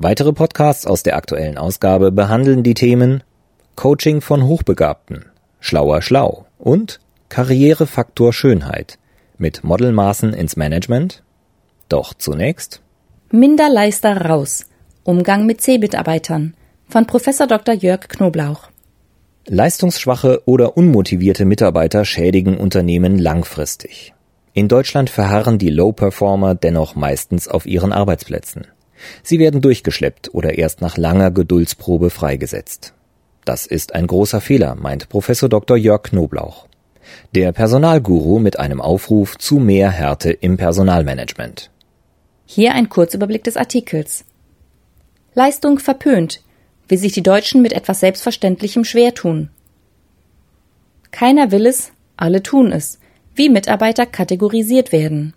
Weitere Podcasts aus der aktuellen Ausgabe behandeln die Themen Coaching von Hochbegabten, Schlauer Schlau und Karrierefaktor Schönheit mit Modelmaßen ins Management. Doch zunächst Minderleister raus. Umgang mit C-Mitarbeitern von Professor Dr. Jörg Knoblauch. Leistungsschwache oder unmotivierte Mitarbeiter schädigen Unternehmen langfristig. In Deutschland verharren die Low-Performer dennoch meistens auf ihren Arbeitsplätzen. Sie werden durchgeschleppt oder erst nach langer Geduldsprobe freigesetzt. Das ist ein großer Fehler, meint Professor Dr. Jörg Knoblauch. Der Personalguru mit einem Aufruf zu mehr Härte im Personalmanagement. Hier ein Kurzüberblick des Artikels. Leistung verpönt, wie sich die Deutschen mit etwas Selbstverständlichem schwer tun. Keiner will es, alle tun es, wie Mitarbeiter kategorisiert werden.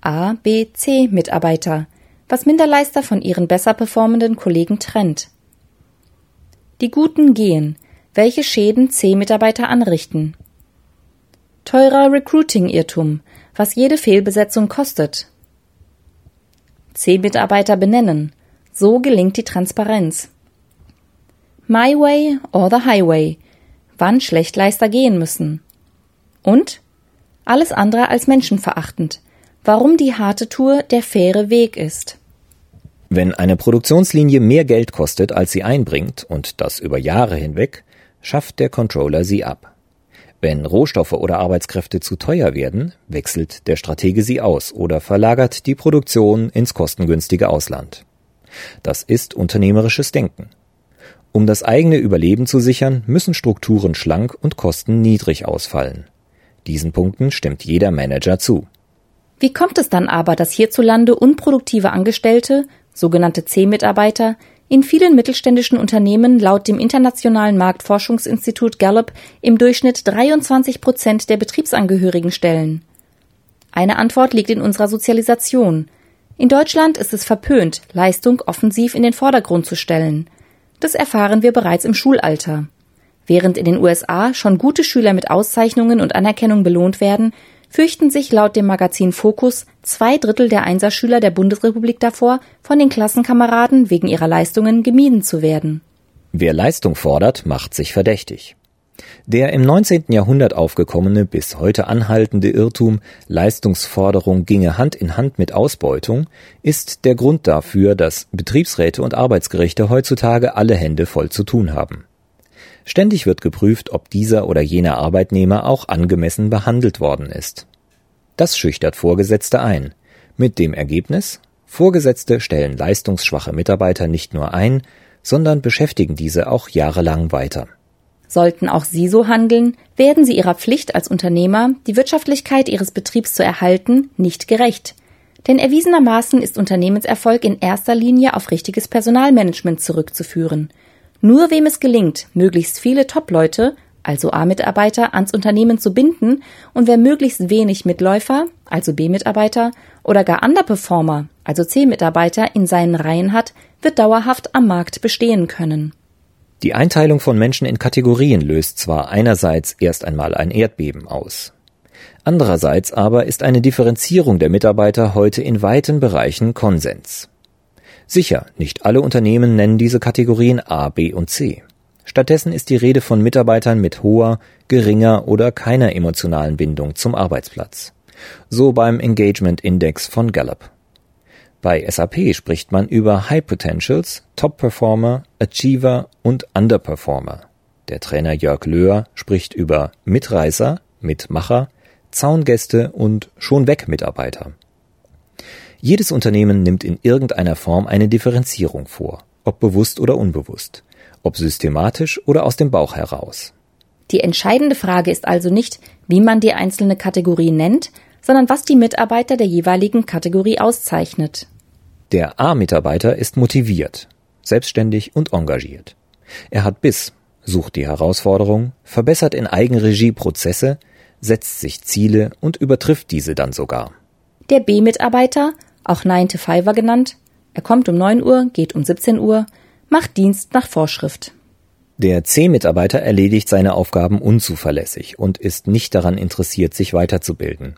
A, B, C Mitarbeiter, was Minderleister von ihren besser performenden Kollegen trennt. Die Guten gehen, welche Schäden C-Mitarbeiter anrichten. Teurer Recruiting-Irrtum, was jede Fehlbesetzung kostet. C-Mitarbeiter benennen, so gelingt die Transparenz. My Way or the Highway, wann Schlechtleister gehen müssen. Und alles andere als menschenverachtend, warum die harte Tour der faire Weg ist. Wenn eine Produktionslinie mehr Geld kostet, als sie einbringt, und das über Jahre hinweg, schafft der Controller sie ab. Wenn Rohstoffe oder Arbeitskräfte zu teuer werden, wechselt der Stratege sie aus oder verlagert die Produktion ins kostengünstige Ausland. Das ist unternehmerisches Denken. Um das eigene Überleben zu sichern, müssen Strukturen schlank und Kosten niedrig ausfallen. Diesen Punkten stimmt jeder Manager zu. Wie kommt es dann aber, dass hierzulande unproduktive Angestellte, sogenannte C-Mitarbeiter, in vielen mittelständischen Unternehmen laut dem internationalen Marktforschungsinstitut Gallup im Durchschnitt 23 Prozent der Betriebsangehörigen stellen? Eine Antwort liegt in unserer Sozialisation. In Deutschland ist es verpönt, Leistung offensiv in den Vordergrund zu stellen. Das erfahren wir bereits im Schulalter. Während in den USA schon gute Schüler mit Auszeichnungen und Anerkennung belohnt werden, fürchten sich laut dem Magazin Focus zwei Drittel der Einserschüler der Bundesrepublik davor, von den Klassenkameraden wegen ihrer Leistungen gemieden zu werden. Wer Leistung fordert, macht sich verdächtig. Der im 19. Jahrhundert aufgekommene, bis heute anhaltende Irrtum, Leistungsforderung ginge Hand in Hand mit Ausbeutung, ist der Grund dafür, dass Betriebsräte und Arbeitsgerichte heutzutage alle Hände voll zu tun haben. Ständig wird geprüft, ob dieser oder jener Arbeitnehmer auch angemessen behandelt worden ist. Das schüchtert Vorgesetzte ein, mit dem Ergebnis, Vorgesetzte stellen leistungsschwache Mitarbeiter nicht nur ein, sondern beschäftigen diese auch jahrelang weiter. Sollten auch Sie so handeln, werden Sie Ihrer Pflicht als Unternehmer, die Wirtschaftlichkeit Ihres Betriebs zu erhalten, nicht gerecht. Denn erwiesenermaßen ist Unternehmenserfolg in erster Linie auf richtiges Personalmanagement zurückzuführen. Nur wem es gelingt, möglichst viele Top-Leute, also A-Mitarbeiter, ans Unternehmen zu binden und wer möglichst wenig Mitläufer, also B-Mitarbeiter, oder gar Underperformer, also C-Mitarbeiter in seinen Reihen hat, wird dauerhaft am Markt bestehen können. Die Einteilung von Menschen in Kategorien löst zwar einerseits erst einmal ein Erdbeben aus. Andererseits aber ist eine Differenzierung der Mitarbeiter heute in weiten Bereichen Konsens. Sicher, nicht alle Unternehmen nennen diese Kategorien A, B und C. Stattdessen ist die Rede von Mitarbeitern mit hoher, geringer oder keiner emotionalen Bindung zum Arbeitsplatz. So beim Engagement Index von Gallup. Bei SAP spricht man über High Potentials, Top Performer, Achiever und Underperformer. Der Trainer Jörg Löhr spricht über Mitreißer, Mitmacher, Zaungäste und schon weg Mitarbeiter. Jedes Unternehmen nimmt in irgendeiner Form eine Differenzierung vor, ob bewusst oder unbewusst, ob systematisch oder aus dem Bauch heraus. Die entscheidende Frage ist also nicht, wie man die einzelne Kategorie nennt, sondern was die Mitarbeiter der jeweiligen Kategorie auszeichnet. Der A-Mitarbeiter ist motiviert. selbstständig und engagiert. Er hat Biss, sucht die Herausforderung, verbessert in Eigenregie Prozesse, setzt sich Ziele und übertrifft diese dann sogar. Der B-Mitarbeiter, auch 9 to 5 genannt, er kommt um 9 Uhr, geht um 17 Uhr, macht Dienst nach Vorschrift. Der C-Mitarbeiter erledigt seine Aufgaben unzuverlässig und ist nicht daran interessiert, sich weiterzubilden.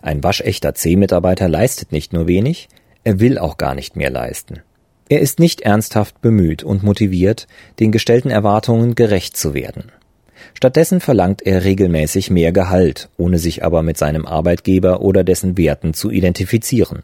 Ein waschechter C-Mitarbeiter leistet nicht nur wenig, er will auch gar nicht mehr leisten. Er ist nicht ernsthaft bemüht und motiviert, den gestellten Erwartungen gerecht zu werden. Stattdessen verlangt er regelmäßig mehr Gehalt, ohne sich aber mit seinem Arbeitgeber oder dessen Werten zu identifizieren.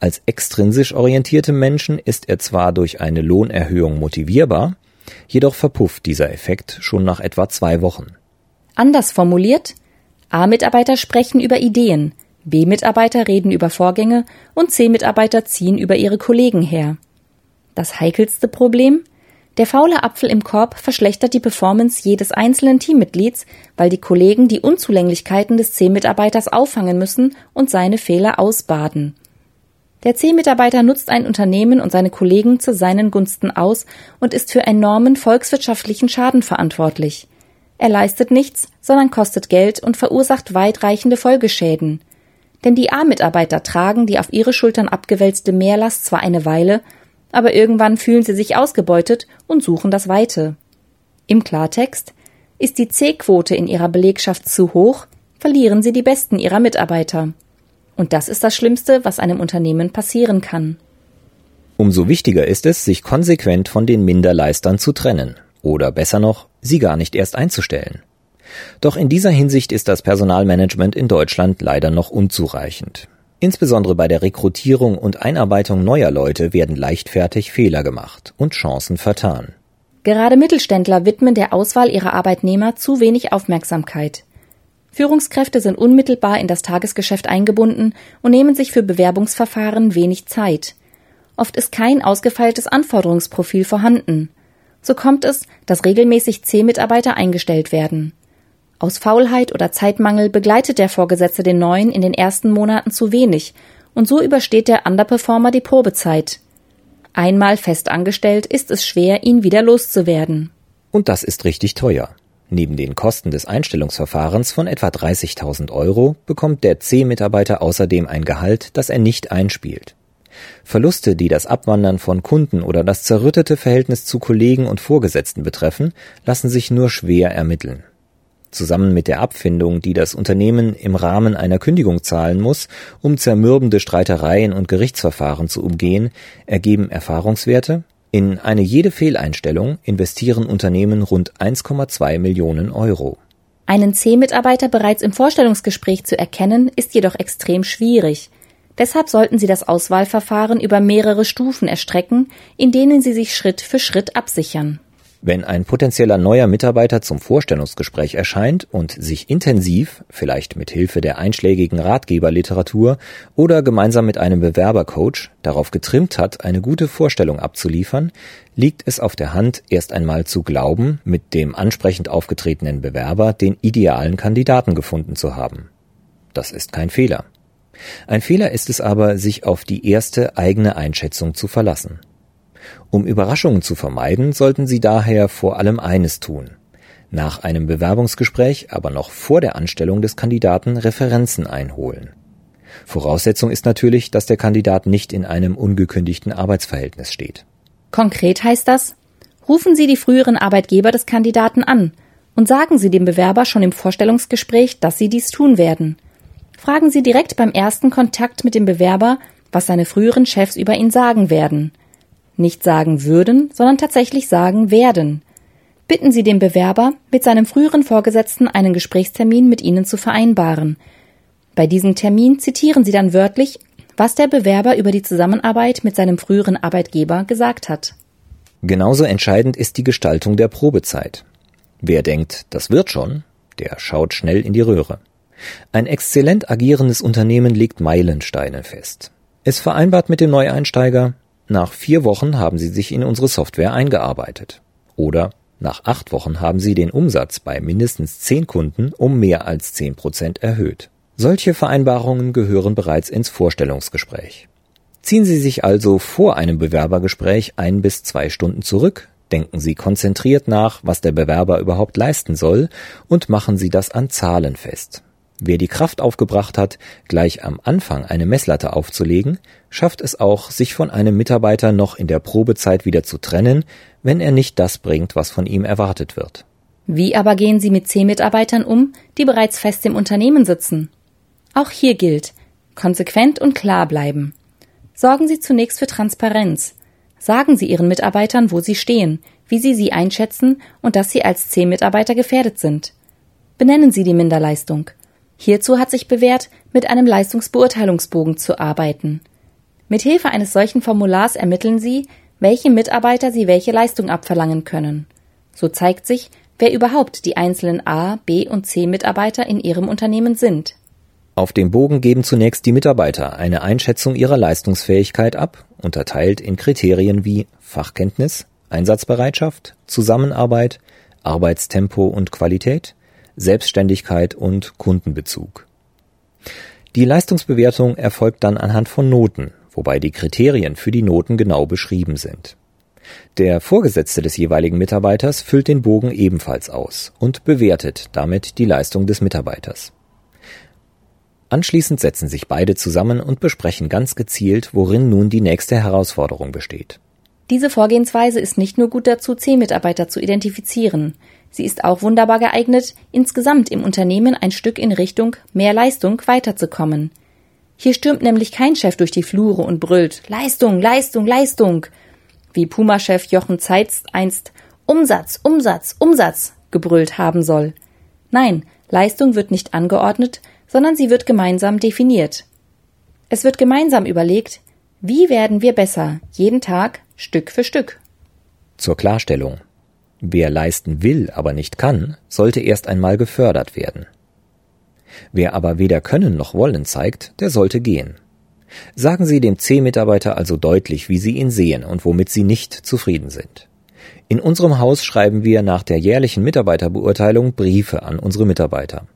Als extrinsisch orientierte Menschen ist er zwar durch eine Lohnerhöhung motivierbar, jedoch verpufft dieser Effekt schon nach etwa zwei Wochen. Anders formuliert, A-Mitarbeiter sprechen über Ideen, B-Mitarbeiter reden über Vorgänge und C-Mitarbeiter ziehen über ihre Kollegen her. Das heikelste Problem? Der faule Apfel im Korb verschlechtert die Performance jedes einzelnen Teammitglieds, weil die Kollegen die Unzulänglichkeiten des C-Mitarbeiters auffangen müssen und seine Fehler ausbaden. Der C-Mitarbeiter nutzt ein Unternehmen und seine Kollegen zu seinen Gunsten aus und ist für enormen volkswirtschaftlichen Schaden verantwortlich. Er leistet nichts, sondern kostet Geld und verursacht weitreichende Folgeschäden. Denn die A-Mitarbeiter tragen die auf ihre Schultern abgewälzte Mehrlast zwar eine Weile, aber irgendwann fühlen sie sich ausgebeutet und suchen das Weite. Im Klartext, ist die C-Quote in ihrer Belegschaft zu hoch, verlieren sie die besten ihrer Mitarbeiter. Und das ist das Schlimmste, was einem Unternehmen passieren kann. Umso wichtiger ist es, sich konsequent von den Minderleistern zu trennen oder besser noch, sie gar nicht erst einzustellen. Doch in dieser Hinsicht ist das Personalmanagement in Deutschland leider noch unzureichend. Insbesondere bei der Rekrutierung und Einarbeitung neuer Leute werden leichtfertig Fehler gemacht und Chancen vertan. Gerade Mittelständler widmen der Auswahl ihrer Arbeitnehmer zu wenig Aufmerksamkeit. Führungskräfte sind unmittelbar in das Tagesgeschäft eingebunden und nehmen sich für Bewerbungsverfahren wenig Zeit. Oft ist kein ausgefeiltes Anforderungsprofil vorhanden. So kommt es, dass regelmäßig C-Mitarbeiter eingestellt werden. Aus Faulheit oder Zeitmangel begleitet der Vorgesetzte den Neuen in den ersten Monaten zu wenig und so übersteht der Underperformer die Probezeit. Einmal fest angestellt ist es schwer, ihn wieder loszuwerden. Und das ist richtig teuer. Neben den Kosten des Einstellungsverfahrens von etwa 30.000 Euro bekommt der C-Mitarbeiter außerdem ein Gehalt, das er nicht einspielt. Verluste, die das Abwandern von Kunden oder das zerrüttete Verhältnis zu Kollegen und Vorgesetzten betreffen, lassen sich nur schwer ermitteln. Zusammen mit der Abfindung, die das Unternehmen im Rahmen einer Kündigung zahlen muss, um zermürbende Streitereien und Gerichtsverfahren zu umgehen, ergeben Erfahrungswerte, in eine jede Fehleinstellung investieren Unternehmen rund 1,2 Millionen Euro. Einen C-Mitarbeiter bereits im Vorstellungsgespräch zu erkennen, ist jedoch extrem schwierig. Deshalb sollten Sie das Auswahlverfahren über mehrere Stufen erstrecken, in denen Sie sich Schritt für Schritt absichern. Wenn ein potenzieller neuer Mitarbeiter zum Vorstellungsgespräch erscheint und sich intensiv, vielleicht mit Hilfe der einschlägigen Ratgeberliteratur oder gemeinsam mit einem Bewerbercoach, darauf getrimmt hat, eine gute Vorstellung abzuliefern, liegt es auf der Hand, erst einmal zu glauben, mit dem ansprechend aufgetretenen Bewerber den idealen Kandidaten gefunden zu haben. Das ist kein Fehler. Ein Fehler ist es aber, sich auf die erste eigene Einschätzung zu verlassen. Um Überraschungen zu vermeiden, sollten Sie daher vor allem eines tun. Nach einem Bewerbungsgespräch, aber noch vor der Anstellung des Kandidaten Referenzen einholen. Voraussetzung ist natürlich, dass der Kandidat nicht in einem ungekündigten Arbeitsverhältnis steht. Konkret heißt das, rufen Sie die früheren Arbeitgeber des Kandidaten an und sagen Sie dem Bewerber schon im Vorstellungsgespräch, dass Sie dies tun werden. Fragen Sie direkt beim ersten Kontakt mit dem Bewerber, was seine früheren Chefs über ihn sagen werden nicht sagen würden, sondern tatsächlich sagen werden. Bitten Sie den Bewerber, mit seinem früheren Vorgesetzten einen Gesprächstermin mit Ihnen zu vereinbaren. Bei diesem Termin zitieren Sie dann wörtlich, was der Bewerber über die Zusammenarbeit mit seinem früheren Arbeitgeber gesagt hat. Genauso entscheidend ist die Gestaltung der Probezeit. Wer denkt, das wird schon, der schaut schnell in die Röhre. Ein exzellent agierendes Unternehmen legt Meilensteine fest. Es vereinbart mit dem Neueinsteiger, nach vier Wochen haben Sie sich in unsere Software eingearbeitet. Oder nach acht Wochen haben Sie den Umsatz bei mindestens zehn Kunden um mehr als zehn Prozent erhöht. Solche Vereinbarungen gehören bereits ins Vorstellungsgespräch. Ziehen Sie sich also vor einem Bewerbergespräch ein bis zwei Stunden zurück, denken Sie konzentriert nach, was der Bewerber überhaupt leisten soll, und machen Sie das an Zahlen fest. Wer die Kraft aufgebracht hat, gleich am Anfang eine Messlatte aufzulegen, schafft es auch, sich von einem Mitarbeiter noch in der Probezeit wieder zu trennen, wenn er nicht das bringt, was von ihm erwartet wird. Wie aber gehen Sie mit C-Mitarbeitern um, die bereits fest im Unternehmen sitzen? Auch hier gilt, konsequent und klar bleiben. Sorgen Sie zunächst für Transparenz. Sagen Sie Ihren Mitarbeitern, wo Sie stehen, wie Sie sie einschätzen und dass Sie als C-Mitarbeiter gefährdet sind. Benennen Sie die Minderleistung. Hierzu hat sich bewährt, mit einem Leistungsbeurteilungsbogen zu arbeiten. Mit Hilfe eines solchen Formulars ermitteln Sie, welche Mitarbeiter Sie welche Leistung abverlangen können. So zeigt sich, wer überhaupt die einzelnen A, B und C Mitarbeiter in Ihrem Unternehmen sind. Auf dem Bogen geben zunächst die Mitarbeiter eine Einschätzung ihrer Leistungsfähigkeit ab, unterteilt in Kriterien wie Fachkenntnis, Einsatzbereitschaft, Zusammenarbeit, Arbeitstempo und Qualität, Selbstständigkeit und Kundenbezug. Die Leistungsbewertung erfolgt dann anhand von Noten, wobei die Kriterien für die Noten genau beschrieben sind. Der Vorgesetzte des jeweiligen Mitarbeiters füllt den Bogen ebenfalls aus und bewertet damit die Leistung des Mitarbeiters. Anschließend setzen sich beide zusammen und besprechen ganz gezielt, worin nun die nächste Herausforderung besteht. Diese Vorgehensweise ist nicht nur gut dazu, C-Mitarbeiter zu identifizieren. Sie ist auch wunderbar geeignet, insgesamt im Unternehmen ein Stück in Richtung mehr Leistung weiterzukommen. Hier stürmt nämlich kein Chef durch die Flure und brüllt Leistung, Leistung, Leistung, wie Puma-Chef Jochen Zeitz einst Umsatz, Umsatz, Umsatz gebrüllt haben soll. Nein, Leistung wird nicht angeordnet, sondern sie wird gemeinsam definiert. Es wird gemeinsam überlegt, wie werden wir besser, jeden Tag, Stück für Stück. Zur Klarstellung. Wer leisten will, aber nicht kann, sollte erst einmal gefördert werden. Wer aber weder können noch wollen zeigt, der sollte gehen. Sagen Sie dem C-Mitarbeiter also deutlich, wie Sie ihn sehen und womit Sie nicht zufrieden sind. In unserem Haus schreiben wir nach der jährlichen Mitarbeiterbeurteilung Briefe an unsere Mitarbeiter.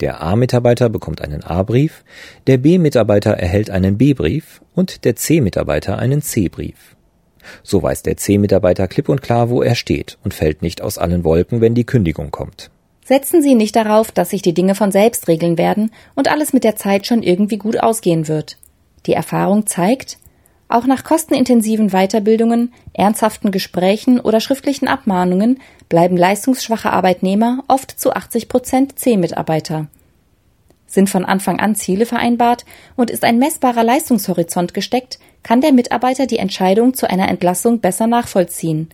Der A-Mitarbeiter bekommt einen A-Brief, der B-Mitarbeiter erhält einen B-Brief und der C-Mitarbeiter einen C-Brief. So weiß der C-Mitarbeiter klipp und klar, wo er steht und fällt nicht aus allen Wolken, wenn die Kündigung kommt. Setzen Sie nicht darauf, dass sich die Dinge von selbst regeln werden und alles mit der Zeit schon irgendwie gut ausgehen wird. Die Erfahrung zeigt, auch nach kostenintensiven Weiterbildungen, ernsthaften Gesprächen oder schriftlichen Abmahnungen bleiben leistungsschwache Arbeitnehmer oft zu 80 Prozent C-Mitarbeiter. Sind von Anfang an Ziele vereinbart und ist ein messbarer Leistungshorizont gesteckt, kann der Mitarbeiter die Entscheidung zu einer Entlassung besser nachvollziehen.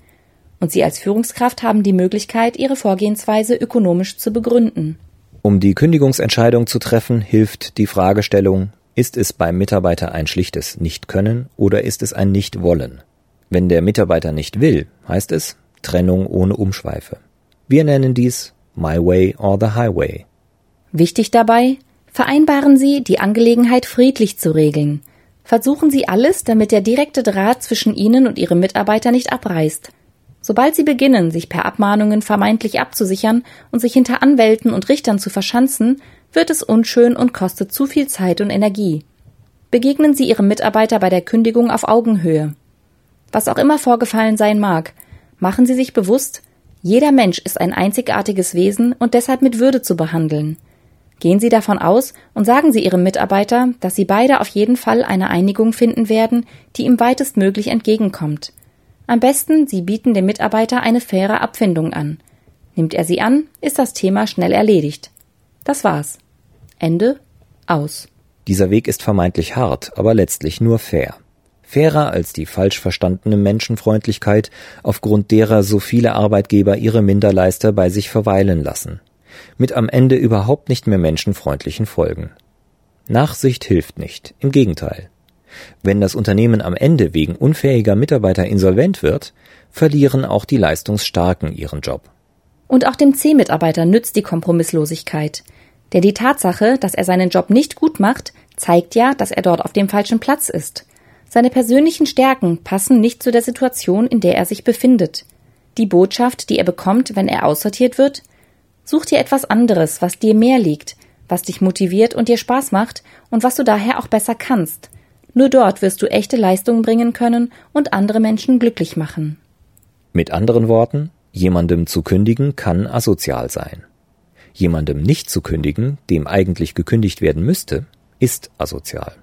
Und Sie als Führungskraft haben die Möglichkeit, Ihre Vorgehensweise ökonomisch zu begründen. Um die Kündigungsentscheidung zu treffen, hilft die Fragestellung, ist es beim Mitarbeiter ein schlichtes Nicht-Können oder ist es ein Nicht-Wollen? Wenn der Mitarbeiter nicht will, heißt es Trennung ohne Umschweife. Wir nennen dies My Way or the Highway. Wichtig dabei, vereinbaren Sie, die Angelegenheit friedlich zu regeln. Versuchen Sie alles, damit der direkte Draht zwischen Ihnen und Ihrem Mitarbeiter nicht abreißt. Sobald Sie beginnen, sich per Abmahnungen vermeintlich abzusichern und sich hinter Anwälten und Richtern zu verschanzen, wird es unschön und kostet zu viel Zeit und Energie. Begegnen Sie Ihrem Mitarbeiter bei der Kündigung auf Augenhöhe. Was auch immer vorgefallen sein mag, machen Sie sich bewusst, jeder Mensch ist ein einzigartiges Wesen und deshalb mit Würde zu behandeln. Gehen Sie davon aus und sagen Sie Ihrem Mitarbeiter, dass Sie beide auf jeden Fall eine Einigung finden werden, die ihm weitestmöglich entgegenkommt. Am besten, Sie bieten dem Mitarbeiter eine faire Abfindung an. Nimmt er sie an, ist das Thema schnell erledigt. Das war's. Ende aus. Dieser Weg ist vermeintlich hart, aber letztlich nur fair. Fairer als die falsch verstandene Menschenfreundlichkeit, aufgrund derer so viele Arbeitgeber ihre Minderleister bei sich verweilen lassen mit am Ende überhaupt nicht mehr menschenfreundlichen Folgen. Nachsicht hilft nicht, im Gegenteil. Wenn das Unternehmen am Ende wegen unfähiger Mitarbeiter insolvent wird, verlieren auch die Leistungsstarken ihren Job. Und auch dem C-Mitarbeiter nützt die Kompromisslosigkeit. Denn die Tatsache, dass er seinen Job nicht gut macht, zeigt ja, dass er dort auf dem falschen Platz ist. Seine persönlichen Stärken passen nicht zu der Situation, in der er sich befindet. Die Botschaft, die er bekommt, wenn er aussortiert wird, Such dir etwas anderes, was dir mehr liegt, was dich motiviert und dir Spaß macht und was du daher auch besser kannst. Nur dort wirst du echte Leistungen bringen können und andere Menschen glücklich machen. Mit anderen Worten, jemandem zu kündigen kann asozial sein. Jemandem nicht zu kündigen, dem eigentlich gekündigt werden müsste, ist asozial.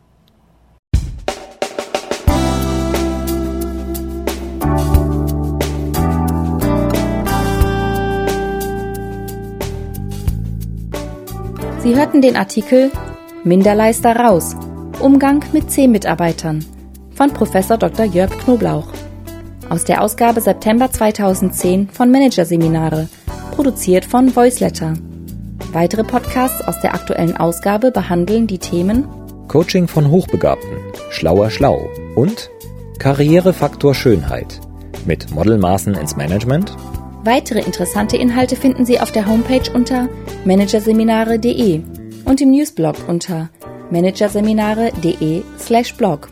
Sie hörten den Artikel Minderleister raus. Umgang mit C-Mitarbeitern von Professor Dr. Jörg Knoblauch. Aus der Ausgabe September 2010 von Managerseminare, produziert von Voiceletter. Weitere Podcasts aus der aktuellen Ausgabe behandeln die Themen Coaching von Hochbegabten, Schlauer Schlau und Karrierefaktor Schönheit mit Modelmaßen ins Management. Weitere interessante Inhalte finden Sie auf der Homepage unter managerseminare.de und im Newsblog unter managerseminare.de/blog.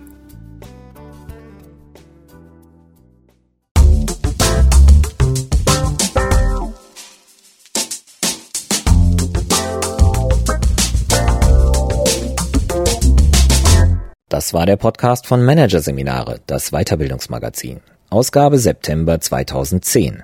Das war der Podcast von Managerseminare, das Weiterbildungsmagazin. Ausgabe September 2010.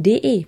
de.